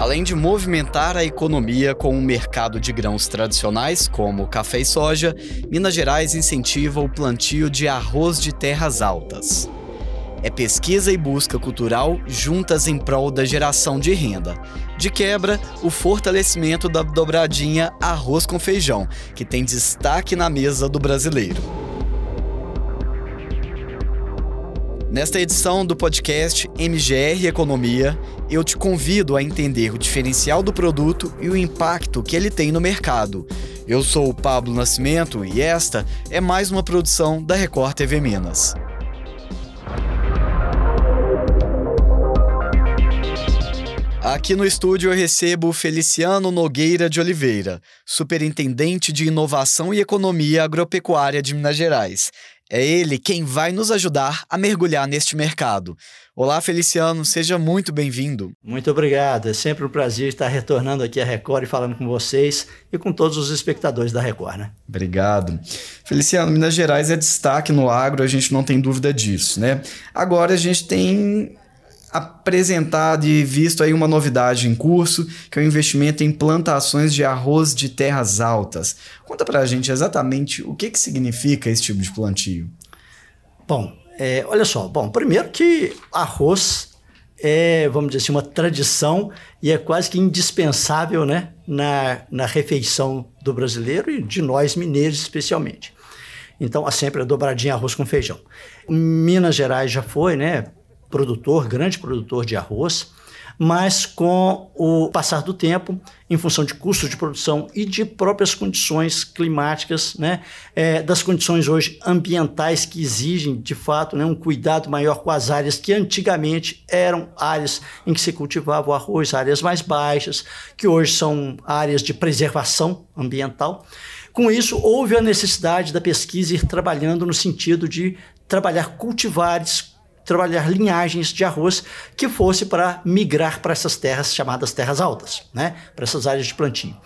Além de movimentar a economia com o mercado de grãos tradicionais, como café e soja, Minas Gerais incentiva o plantio de arroz de terras altas. É pesquisa e busca cultural juntas em prol da geração de renda. De quebra, o fortalecimento da dobradinha arroz com feijão, que tem destaque na mesa do brasileiro. Nesta edição do podcast MGR Economia, eu te convido a entender o diferencial do produto e o impacto que ele tem no mercado. Eu sou o Pablo Nascimento e esta é mais uma produção da Record TV Minas. Aqui no estúdio eu recebo Feliciano Nogueira de Oliveira, superintendente de Inovação e Economia Agropecuária de Minas Gerais. É ele quem vai nos ajudar a mergulhar neste mercado. Olá, Feliciano, seja muito bem-vindo. Muito obrigado. É sempre um prazer estar retornando aqui à Record e falando com vocês e com todos os espectadores da Record, né? Obrigado. Feliciano, Minas Gerais é destaque no agro, a gente não tem dúvida disso, né? Agora a gente tem apresentado e visto aí uma novidade em curso, que é o investimento em plantações de arroz de terras altas. Conta pra gente exatamente o que, que significa esse tipo de plantio. Bom, é, olha só, bom, primeiro que arroz é, vamos dizer assim, uma tradição e é quase que indispensável né, na, na refeição do brasileiro e de nós mineiros especialmente. Então, sempre a dobradinha arroz com feijão. Minas Gerais já foi, né, produtor, grande produtor de arroz, mas com o passar do tempo, em função de custos de produção e de próprias condições climáticas, né, é, das condições hoje ambientais que exigem, de fato, né, um cuidado maior com as áreas que antigamente eram áreas em que se cultivava o arroz, áreas mais baixas, que hoje são áreas de preservação ambiental. Com isso, houve a necessidade da pesquisa ir trabalhando no sentido de trabalhar cultivares trabalhar linhagens de arroz que fosse para migrar para essas terras chamadas terras altas, né? para essas áreas de plantio.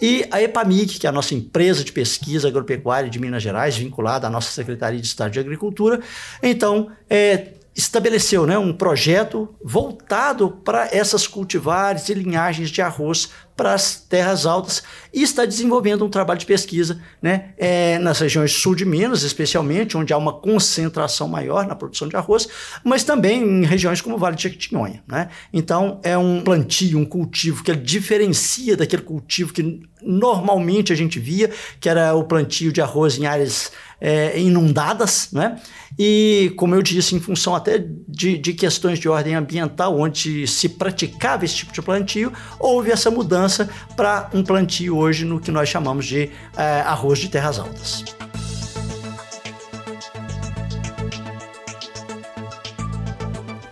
E a EPAMIG, que é a nossa empresa de pesquisa agropecuária de Minas Gerais, vinculada à nossa Secretaria de Estado de Agricultura, então é, estabeleceu né, um projeto voltado para essas cultivares e linhagens de arroz para as terras altas e está desenvolvendo um trabalho de pesquisa né, é, nas regiões sul de Minas, especialmente, onde há uma concentração maior na produção de arroz, mas também em regiões como o Vale de Jequitinhonha. Né? Então, é um plantio, um cultivo que diferencia daquele cultivo que normalmente a gente via, que era o plantio de arroz em áreas é, inundadas, né? E, como eu disse, em função até de, de questões de ordem ambiental, onde se praticava esse tipo de plantio, houve essa mudança para um plantio hoje no que nós chamamos de é, arroz de terras altas.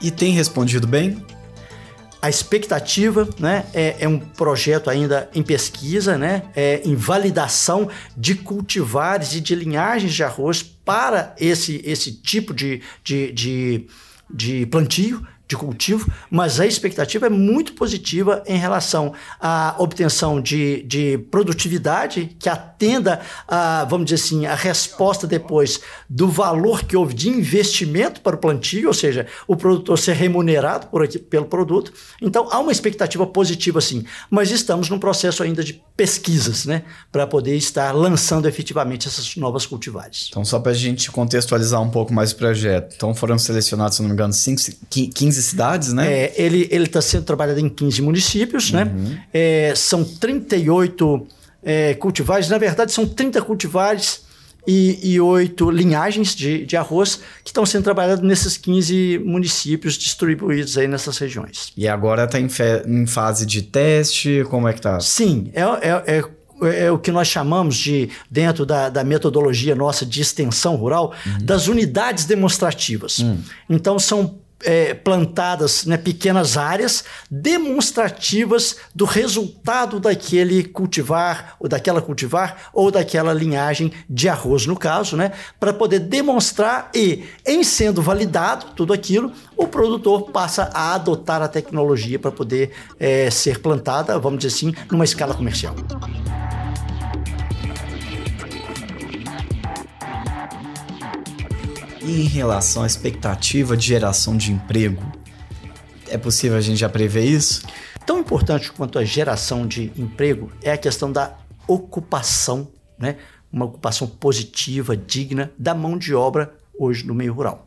E tem respondido bem? A expectativa né, é, é, um projeto ainda em pesquisa, né, é, em validação de cultivares e de linhagens de arroz para esse, esse tipo de, de, de, de plantio de cultivo, mas a expectativa é muito positiva em relação à obtenção de, de produtividade que atenda a, vamos dizer assim, a resposta depois do valor que houve de investimento para o plantio, ou seja, o produtor ser remunerado por aqui, pelo produto. Então há uma expectativa positiva sim, mas estamos num processo ainda de pesquisas, né, para poder estar lançando efetivamente essas novas cultivares. Então só para a gente contextualizar um pouco mais o projeto, então foram selecionados, se não me engano, 15 15 cidades, né? É, ele está sendo trabalhado em 15 municípios, né? uhum. né? É, são 38 é, cultivares, na verdade são 30 cultivares e, 8 linhagens de, de arroz que estão sendo trabalhados nesses 15 municípios distribuídos aí nessas regiões. E agora está em, em, fase de teste? Como é que está? Sim, é, é, é é o que nós chamamos de, dentro da, da metodologia nossa de extensão rural, uhum. das unidades demonstrativas. Uhum. Então, são é, plantadas né, pequenas áreas demonstrativas do resultado daquele cultivar, ou daquela cultivar, ou daquela linhagem de arroz, no caso, né, para poder demonstrar e, em sendo validado tudo aquilo, o produtor passa a adotar a tecnologia para poder é, ser plantada, vamos dizer assim, numa escala comercial. Em relação à expectativa de geração de emprego, é possível a gente já prever isso? Tão importante quanto a geração de emprego é a questão da ocupação, né? uma ocupação positiva, digna da mão de obra hoje no meio rural.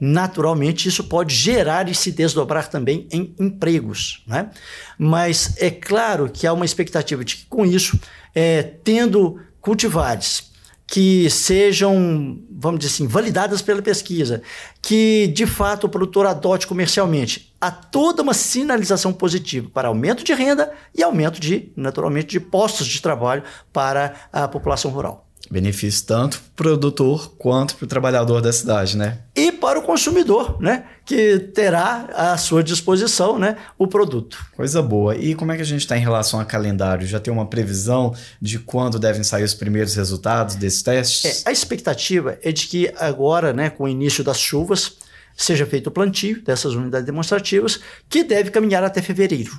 Naturalmente, isso pode gerar e se desdobrar também em empregos. Né? Mas é claro que há uma expectativa de que, com isso, é, tendo cultivares que sejam, vamos dizer assim, validadas pela pesquisa, que de fato o produtor adote comercialmente, há toda uma sinalização positiva para aumento de renda e aumento de, naturalmente, de postos de trabalho para a população rural. Benefício tanto para o produtor quanto para o trabalhador da cidade, né? E para o consumidor, né? Que terá à sua disposição né, o produto. Coisa boa. E como é que a gente está em relação a calendário? Já tem uma previsão de quando devem sair os primeiros resultados desses testes? É, a expectativa é de que agora, né, com o início das chuvas, seja feito o plantio dessas unidades demonstrativas, que deve caminhar até fevereiro.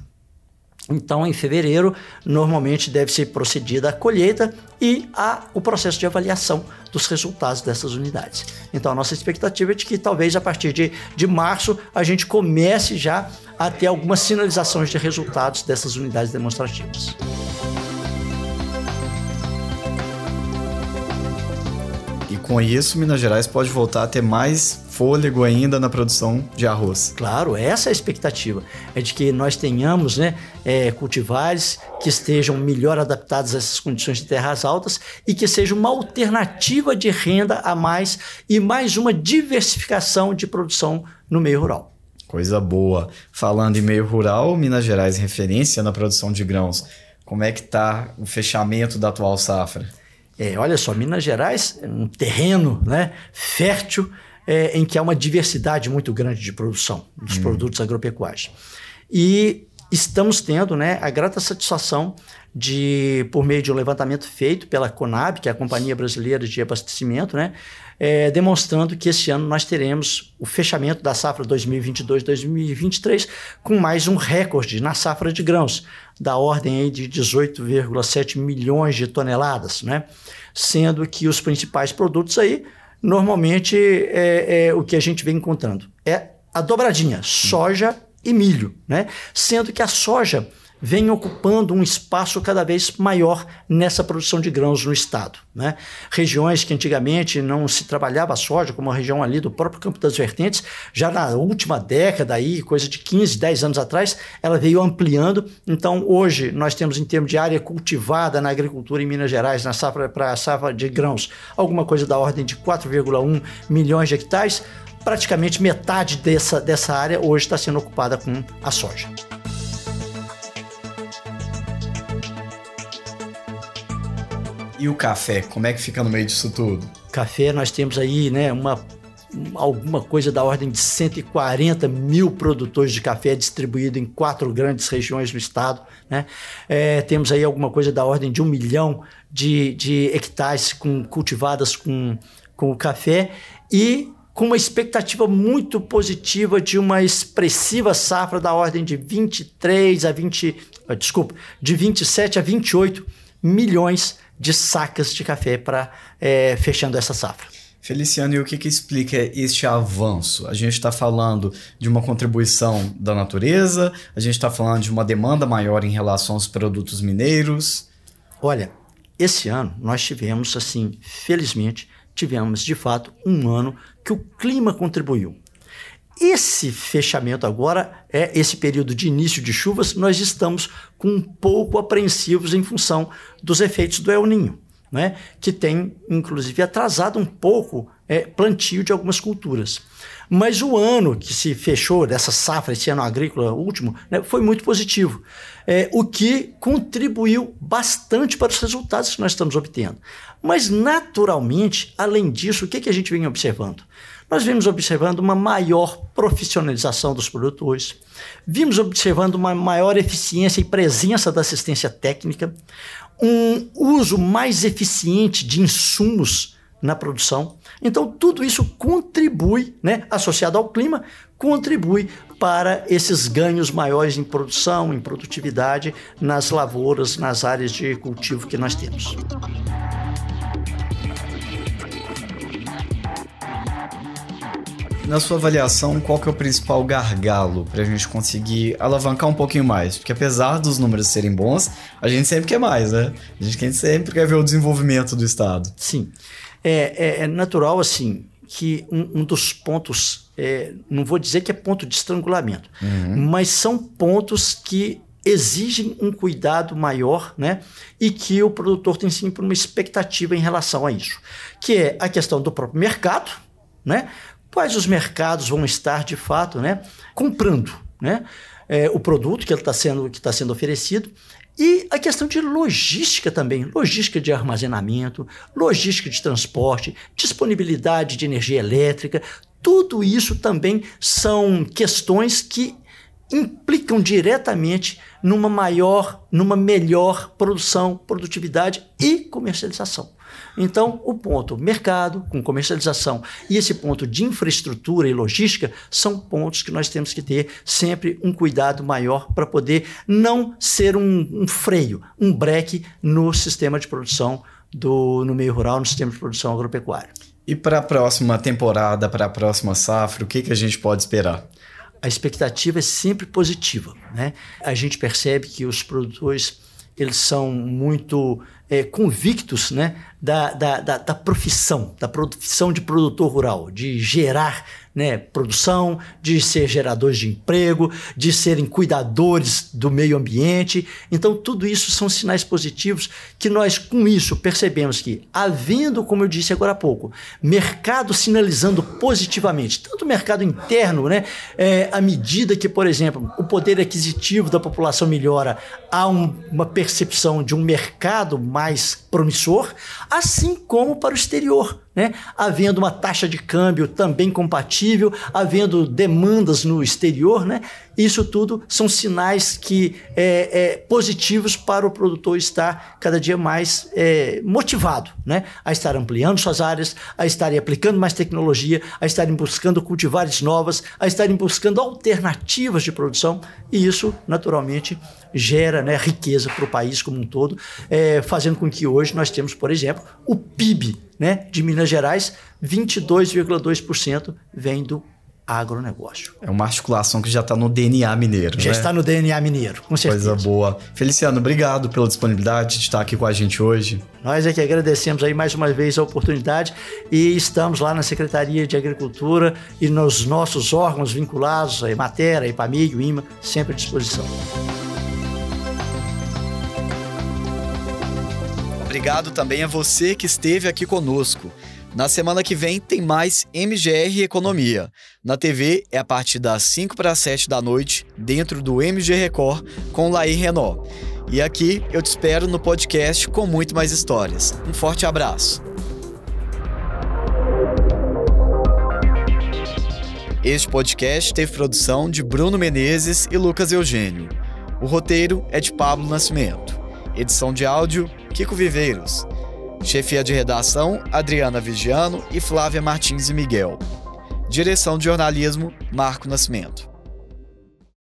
Então, em fevereiro, normalmente deve ser procedida a colheita e a, o processo de avaliação dos resultados dessas unidades. Então, a nossa expectativa é de que talvez a partir de, de março a gente comece já a ter algumas sinalizações de resultados dessas unidades demonstrativas. E com isso, Minas Gerais pode voltar a ter mais fôlego ainda na produção de arroz. Claro, essa é a expectativa, é de que nós tenhamos né, é, cultivares que estejam melhor adaptados a essas condições de terras altas e que seja uma alternativa de renda a mais e mais uma diversificação de produção no meio rural. Coisa boa. Falando em meio rural, Minas Gerais referência na produção de grãos. Como é que está o fechamento da atual safra? É, olha só, Minas Gerais é um terreno né, fértil é, em que há uma diversidade muito grande de produção dos hum. produtos agropecuários. E estamos tendo né, a grata satisfação de, por meio de um levantamento feito pela Conab, que é a Companhia Brasileira de Abastecimento, né, é, demonstrando que esse ano nós teremos o fechamento da safra 2022-2023 com mais um recorde na safra de grãos, da ordem de 18,7 milhões de toneladas, né? sendo que os principais produtos aí normalmente é, é, o que a gente vem encontrando é a dobradinha, soja e milho, né? Sendo que a soja vem ocupando um espaço cada vez maior nessa produção de grãos no estado. Né? Regiões que antigamente não se trabalhava soja, como a região ali do próprio Campo das Vertentes, já na última década, aí, coisa de 15, 10 anos atrás, ela veio ampliando. Então, hoje, nós temos em termos de área cultivada na agricultura em Minas Gerais, na safra para a safra de grãos, alguma coisa da ordem de 4,1 milhões de hectares. Praticamente metade dessa, dessa área hoje está sendo ocupada com a soja. E o café, como é que fica no meio disso tudo? Café, nós temos aí, né, uma alguma coisa da ordem de 140 mil produtores de café distribuído em quatro grandes regiões do estado. Né? É, temos aí alguma coisa da ordem de um milhão de, de hectares com, cultivadas com, com o café e com uma expectativa muito positiva de uma expressiva safra da ordem de 23 a 20, desculpa, de 27 a 28 milhões de sacas de café para é, fechando essa safra. Feliciano, e o que, que explica este avanço? A gente está falando de uma contribuição da natureza, a gente está falando de uma demanda maior em relação aos produtos mineiros. Olha, esse ano nós tivemos, assim, felizmente, tivemos de fato um ano que o clima contribuiu. Esse fechamento agora, é esse período de início de chuvas, nós estamos com um pouco apreensivos em função dos efeitos do El Ninho, né? que tem inclusive atrasado um pouco é, plantio de algumas culturas. Mas o ano que se fechou dessa safra, esse ano agrícola último, né, foi muito positivo, é, o que contribuiu bastante para os resultados que nós estamos obtendo. Mas, naturalmente, além disso, o que, que a gente vem observando? Nós vimos observando uma maior profissionalização dos produtores, vimos observando uma maior eficiência e presença da assistência técnica, um uso mais eficiente de insumos na produção. Então, tudo isso contribui, né, associado ao clima, contribui para esses ganhos maiores em produção, em produtividade nas lavouras, nas áreas de cultivo que nós temos. Na sua avaliação, qual que é o principal gargalo para a gente conseguir alavancar um pouquinho mais? Porque apesar dos números serem bons, a gente sempre quer mais, né? A gente sempre quer ver o desenvolvimento do Estado. Sim. É, é, é natural, assim, que um, um dos pontos, é, não vou dizer que é ponto de estrangulamento, uhum. mas são pontos que exigem um cuidado maior, né? E que o produtor tem sempre uma expectativa em relação a isso, que é a questão do próprio mercado, né? Quais os mercados vão estar de fato, né? Comprando, né? É, o produto que está sendo que está sendo oferecido e a questão de logística também, logística de armazenamento, logística de transporte, disponibilidade de energia elétrica, tudo isso também são questões que implicam diretamente numa maior, numa melhor produção, produtividade e comercialização. Então, o ponto mercado com comercialização e esse ponto de infraestrutura e logística são pontos que nós temos que ter sempre um cuidado maior para poder não ser um, um, freio, um breque no sistema de produção do, no meio rural, no sistema de produção agropecuária. E para a próxima temporada, para a próxima safra, o que, que a gente pode esperar? a expectativa é sempre positiva. Né? A gente percebe que os produtores eles são muito é, convictos né, da, da, da, da, profissão, da profissão de produtor rural, de gerar né, produção, de ser geradores de emprego, de serem cuidadores do meio ambiente. Então, tudo isso são sinais positivos que nós, com isso, percebemos que, havendo, como eu disse agora há pouco, mercado sinalizando positivamente, tanto o mercado interno, né, é, à medida que, por exemplo, o poder aquisitivo da população melhora, há um, uma percepção de um mercado mais promissor, assim como para o exterior né? havendo uma taxa de câmbio também compatível, havendo demandas no exterior, né? isso tudo são sinais que é, é, positivos para o produtor estar cada dia mais é, motivado né? a estar ampliando suas áreas, a estarem aplicando mais tecnologia, a estarem buscando cultivares novas, a estarem buscando alternativas de produção, e isso, naturalmente, gera né, riqueza para o país como um todo, é, fazendo com que hoje nós temos, por exemplo, o PIB né, de Minas Gerais, 22,2% vem do agronegócio. É uma articulação que já está no DNA mineiro. Já né? está no DNA mineiro, com certeza. Coisa boa. Feliciano, obrigado pela disponibilidade de estar aqui com a gente hoje. Nós é que agradecemos aí mais uma vez a oportunidade e estamos lá na Secretaria de Agricultura e nos nossos órgãos vinculados, a Emater, a IPAMIG, o IMA, sempre à disposição. Obrigado também a você que esteve aqui conosco. Na semana que vem tem mais MGR Economia. Na TV é a partir das 5 para 7 da noite, dentro do MG Record, com Laí Renault. E aqui eu te espero no podcast com muito mais histórias. Um forte abraço. Este podcast teve produção de Bruno Menezes e Lucas Eugênio. O roteiro é de Pablo Nascimento. Edição de áudio, Kiko Viveiros. Chefia de redação, Adriana Vigiano e Flávia Martins e Miguel. Direção de jornalismo, Marco Nascimento.